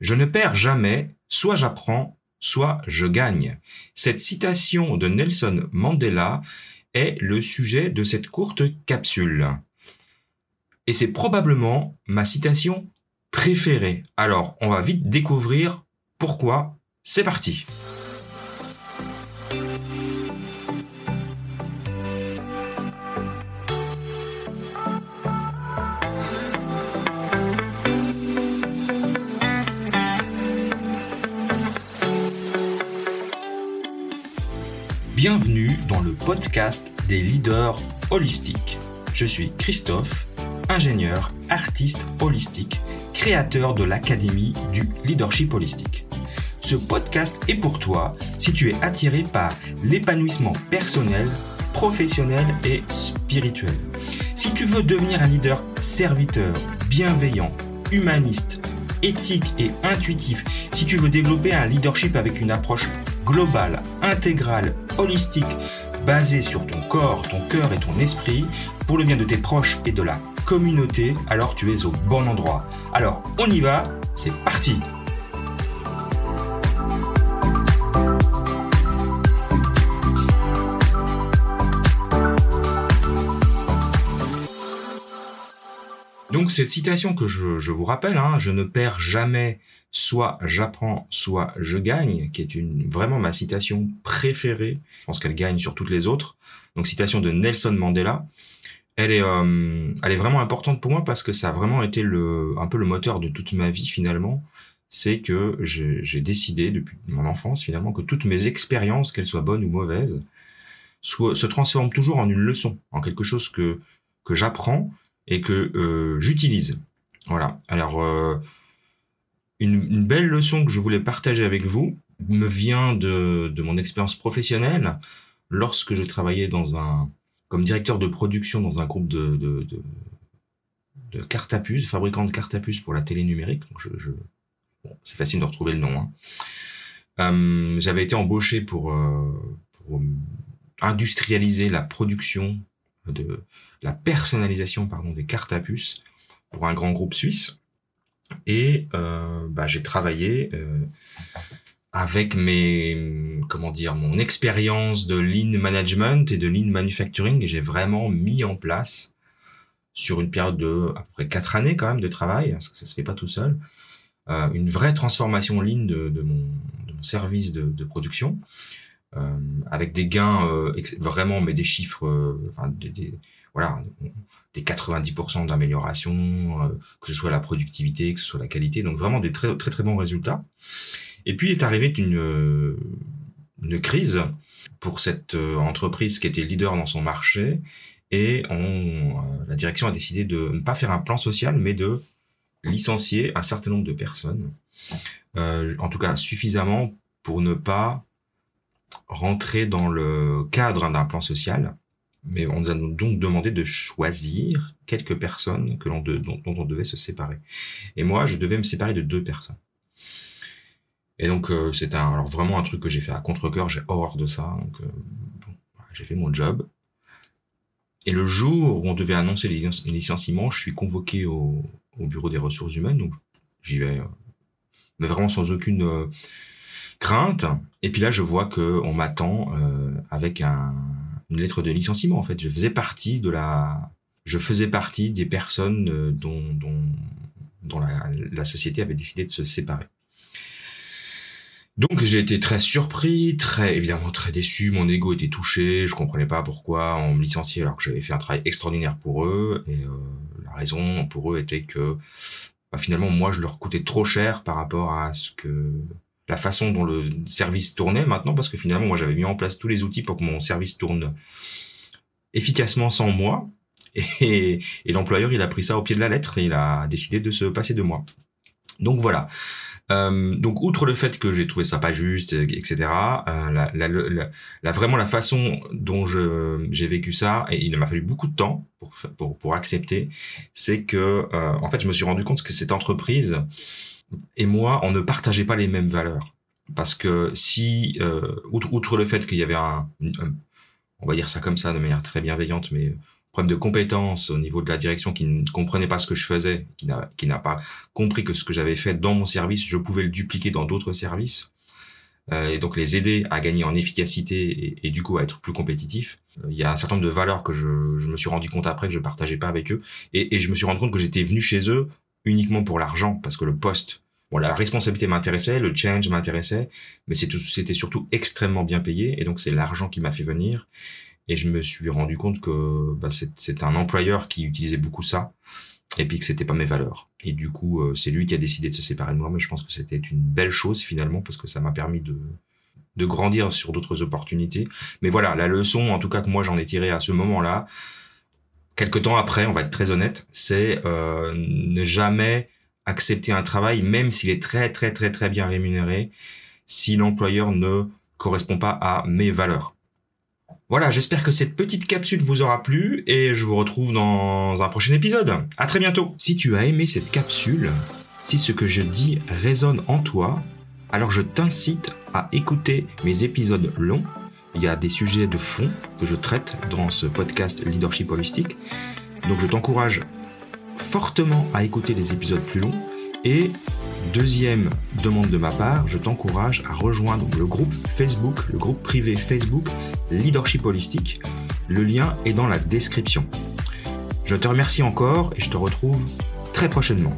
Je ne perds jamais, soit j'apprends, soit je gagne. Cette citation de Nelson Mandela est le sujet de cette courte capsule. Et c'est probablement ma citation préférée. Alors, on va vite découvrir pourquoi. C'est parti. Bienvenue dans le podcast des leaders holistiques. Je suis Christophe, ingénieur, artiste holistique, créateur de l'Académie du leadership holistique. Ce podcast est pour toi si tu es attiré par l'épanouissement personnel, professionnel et spirituel. Si tu veux devenir un leader serviteur, bienveillant, humaniste, éthique et intuitif, si tu veux développer un leadership avec une approche globale, intégrale, holistique, basée sur ton corps, ton cœur et ton esprit, pour le bien de tes proches et de la communauté, alors tu es au bon endroit. Alors, on y va, c'est parti Donc cette citation que je, vous rappelle, hein, je ne perds jamais soit j'apprends, soit je gagne, qui est une vraiment ma citation préférée. Je pense qu'elle gagne sur toutes les autres. Donc citation de Nelson Mandela. Elle est, euh, elle est vraiment importante pour moi parce que ça a vraiment été le, un peu le moteur de toute ma vie finalement. C'est que j'ai décidé depuis mon enfance finalement que toutes mes expériences, qu'elles soient bonnes ou mauvaises, se transforment toujours en une leçon, en quelque chose que que j'apprends et que euh, j'utilise. Voilà. Alors euh, une, belle leçon que je voulais partager avec vous me vient de, mon expérience professionnelle lorsque je travaillais comme directeur de production dans un groupe de, de, cartes à puces, fabricant de cartes à puces pour la télé numérique. C'est facile de retrouver le nom. Hein. Euh, j'avais été embauché pour, euh, pour industrialiser la production de la personnalisation pardon des cartes à puces pour un grand groupe suisse. Et euh, bah, j'ai travaillé euh, avec mes comment dire mon expérience de lean management et de lean manufacturing. Et j'ai vraiment mis en place sur une période de à peu près quatre années quand même de travail parce que ça se fait pas tout seul euh, une vraie transformation lean de, de, mon, de mon, service de, de production avec des gains euh, vraiment mais des chiffres euh, enfin, des, des, voilà des 90% d'amélioration, euh, que ce soit la productivité, que ce soit la qualité, donc vraiment des très très très bons résultats. Et puis est arrivée une euh, une crise pour cette euh, entreprise qui était leader dans son marché et on, la direction a décidé de ne pas faire un plan social mais de licencier un certain nombre de personnes, euh, en tout cas suffisamment pour ne pas rentrer dans le cadre d'un plan social mais on nous a donc demandé de choisir quelques personnes que l'on dont, on devait se séparer. Et moi, je devais me séparer de deux personnes. Et donc euh, c'est un, alors vraiment un truc que j'ai fait à contre-cœur, j'ai horreur de ça. Donc euh, j'ai fait mon job. Et le jour où on devait annoncer les, licenciements, je suis convoqué au, au, bureau des ressources humaines, donc j'y vais, euh, mais vraiment sans aucune crainte. Et puis là, je vois que on m'attend avec un une lettre de licenciement en fait. Je faisais partie de la, je faisais partie des personnes euh, dont, dont, dont la, la société avait décidé de se séparer. Donc j'ai été très surpris, très évidemment très déçu, mon ego était touché, je comprenais pas pourquoi on me licenciait alors que j'avais fait un travail extraordinaire pour eux et euh, la raison pour eux était que bah, finalement moi je leur coûtais trop cher par rapport à ce que la façon dont le service tournait maintenant, parce que finalement, moi, j'avais mis en place tous les outils pour que mon service tourne efficacement sans moi. Et, l'employeur, il a pris ça au pied de la lettre et il a décidé de se passer de moi. Donc voilà. Euh, donc outre le fait que j'ai trouvé ça pas juste, etc. Euh, la, vraiment la façon dont je j'ai vécu ça et il m'a fallu beaucoup de temps pour pour, pour accepter, c'est que euh, en fait je me suis rendu compte que cette entreprise et moi, on ne partageait pas les mêmes valeurs. Parce que si, euh, outre, outre, le fait qu'il y avait un, on va dire ça comme ça de manière très bienveillante, mais problème de compétences au niveau de la direction qui ne comprenait pas ce que je faisais, qui n'a, pas compris que ce que j'avais fait dans mon service, je pouvais le dupliquer dans d'autres services. Euh, et donc les aider à gagner en efficacité et, du coup à être plus compétitif. Euh, il y a un certain nombre de valeurs que je, je, me suis rendu compte après que je partageais pas avec eux. Et, et je me suis rendu compte que j'étais venu chez eux uniquement pour l'argent, parce que le poste, bon, la responsabilité m'intéressait, le change m'intéressait, mais c'était surtout extrêmement bien payé, et donc c'est l'argent qui m'a fait venir. Et je me suis rendu compte que bah, c'est un employeur qui utilisait beaucoup ça, et puis que c'était pas mes valeurs. Et du coup, euh, c'est lui qui a décidé de se séparer de moi, mais je pense que c'était une belle chose finalement, parce que ça m'a permis de, de grandir sur d'autres opportunités. Mais voilà, la leçon, en tout cas que moi j'en ai tiré à ce moment-là, quelques temps après, on va être très honnête, c'est euh, ne jamais accepter un travail, même s'il est très très très très bien rémunéré, si l'employeur ne correspond pas à mes valeurs. Voilà, j'espère que cette petite capsule vous aura plu et je vous retrouve dans un prochain épisode. À très bientôt. Si tu as aimé cette capsule, si ce que je dis résonne en toi, alors je t'incite à écouter mes épisodes longs. Il y a des sujets de fond que je traite dans ce podcast Leadership Holistique. Donc je t'encourage fortement à écouter les épisodes plus longs et Deuxième demande de ma part, je t'encourage à rejoindre le groupe Facebook, le groupe privé Facebook Leadership Holistique. Le lien est dans la description. Je te remercie encore et je te retrouve très prochainement.